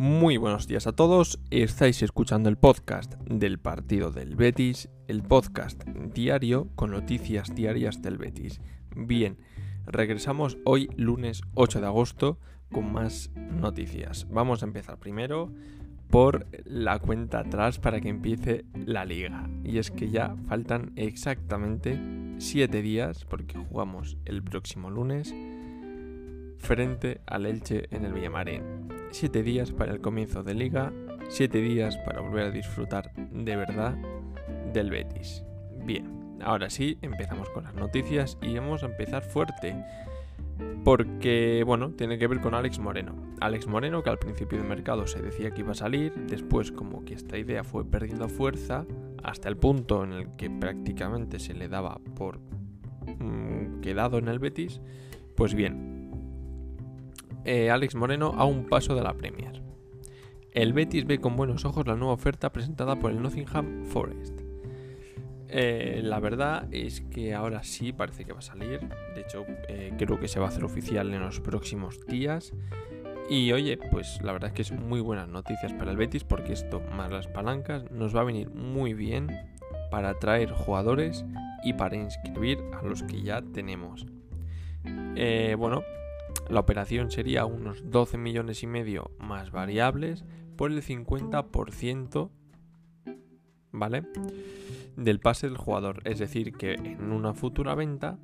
Muy buenos días a todos, estáis escuchando el podcast del partido del Betis, el podcast diario con noticias diarias del Betis. Bien, regresamos hoy lunes 8 de agosto con más noticias. Vamos a empezar primero por la cuenta atrás para que empiece la liga. Y es que ya faltan exactamente 7 días porque jugamos el próximo lunes frente al Elche en el Villamarín. Siete días para el comienzo de liga, siete días para volver a disfrutar de verdad del Betis. Bien, ahora sí, empezamos con las noticias y vamos a empezar fuerte. Porque, bueno, tiene que ver con Alex Moreno. Alex Moreno, que al principio del mercado se decía que iba a salir, después como que esta idea fue perdiendo fuerza, hasta el punto en el que prácticamente se le daba por mm, quedado en el Betis. Pues bien, eh, Alex Moreno a un paso de la Premier. El Betis ve con buenos ojos la nueva oferta presentada por el Nottingham Forest. Eh, la verdad es que ahora sí parece que va a salir. De hecho, eh, creo que se va a hacer oficial en los próximos días. Y oye, pues la verdad es que es muy buenas noticias para el Betis porque esto, más las palancas, nos va a venir muy bien para atraer jugadores y para inscribir a los que ya tenemos. bueno, la operación sería unos 12 millones y medio más variables por el 50%, ¿vale? Del pase del jugador. Es decir, que en una futura venta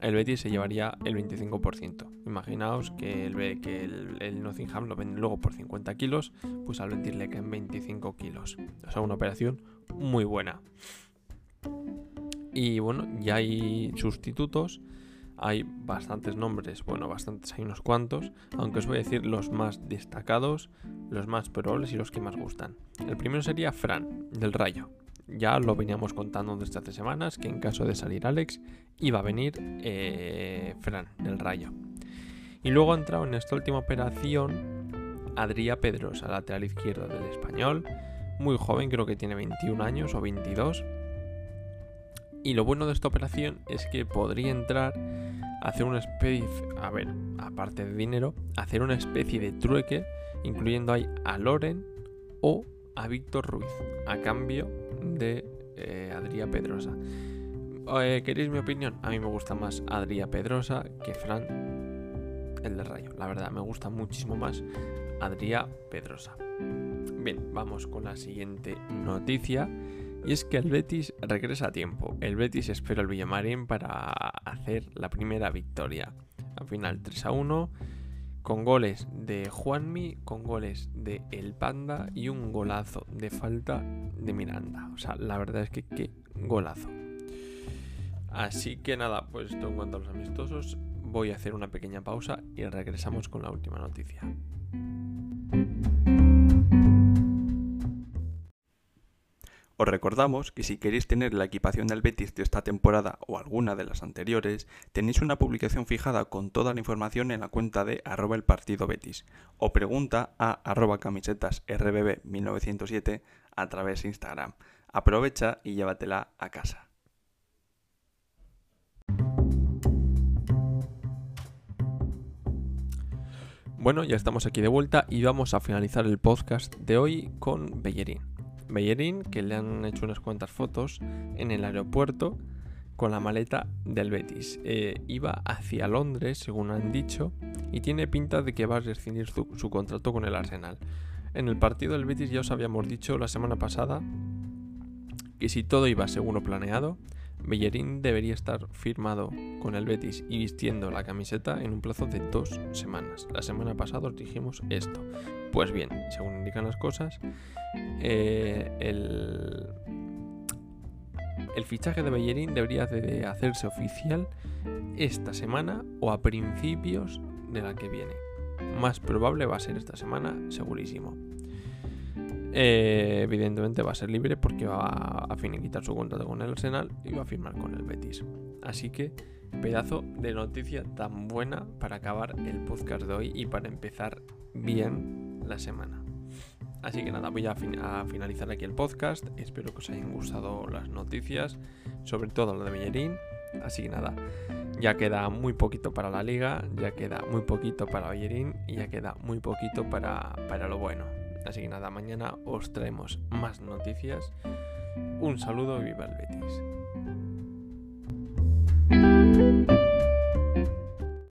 el Betis se llevaría el 25%. Imaginaos que el, que el, Nottingham lo vende luego por 50 kilos, pues al venderle que en 25 kilos. O sea, una operación muy buena. Y bueno, ya hay sustitutos hay bastantes nombres, bueno, bastantes, hay unos cuantos, aunque os voy a decir los más destacados, los más probables y los que más gustan. El primero sería Fran, del Rayo. Ya lo veníamos contando desde hace semanas que en caso de salir Alex iba a venir eh, Fran, del Rayo. Y luego ha entrado en esta última operación Adrià Pedrosa, lateral izquierdo del español, muy joven, creo que tiene 21 años o 22 y lo bueno de esta operación es que podría entrar hacer una especie, a ver, aparte de dinero, hacer una especie de trueque, incluyendo ahí a Loren o a Víctor Ruiz, a cambio de eh, Pedrosa. Eh, ¿Queréis mi opinión? A mí me gusta más Adrià Pedrosa que Fran, el de Rayo. La verdad, me gusta muchísimo más Adrià Pedrosa. Bien, vamos con la siguiente noticia. Y es que el Betis regresa a tiempo. El Betis espera al Villamarín para hacer la primera victoria. Al final 3 a 1, con goles de Juanmi, con goles de El Panda y un golazo de falta de Miranda. O sea, la verdad es que qué golazo. Así que nada, pues esto en cuanto a los amistosos, voy a hacer una pequeña pausa y regresamos con la última noticia. Os recordamos que si queréis tener la equipación del Betis de esta temporada o alguna de las anteriores, tenéis una publicación fijada con toda la información en la cuenta de arroba el partido Betis o pregunta a arroba camisetas rbb 1907 a través de Instagram. Aprovecha y llévatela a casa. Bueno, ya estamos aquí de vuelta y vamos a finalizar el podcast de hoy con Bellerín. Bellerín, que le han hecho unas cuantas fotos en el aeropuerto con la maleta del Betis. Eh, iba hacia Londres, según han dicho, y tiene pinta de que va a rescindir su, su, contrato con el Arsenal. En el partido del Betis ya os habíamos dicho la semana pasada que si todo iba según lo planeado, Bellerín debería estar firmado con el Betis y vistiendo la camiseta en un plazo de dos semanas. La semana pasada os dijimos esto. Pues bien, según indican las cosas, eh, el, el fichaje de Bellerín debería de hacerse oficial esta semana o a principios de la que viene. Más probable va a ser esta semana, segurísimo. Eh, evidentemente va a ser libre porque va a finiquitar su contrato con el Arsenal y va a firmar con el Betis. Así que pedazo de noticia tan buena para acabar el podcast de hoy y para empezar bien la semana. Así que nada, voy a, finalizar aquí el podcast. Espero que os hayan gustado las noticias, sobre todo la de Bellerín. Así que nada, Ya queda muy poquito para la liga, ya queda muy poquito para Oyerín y ya queda muy poquito para, para lo bueno. Así que nada, mañana os traemos más noticias. Un saludo y viva el Betis.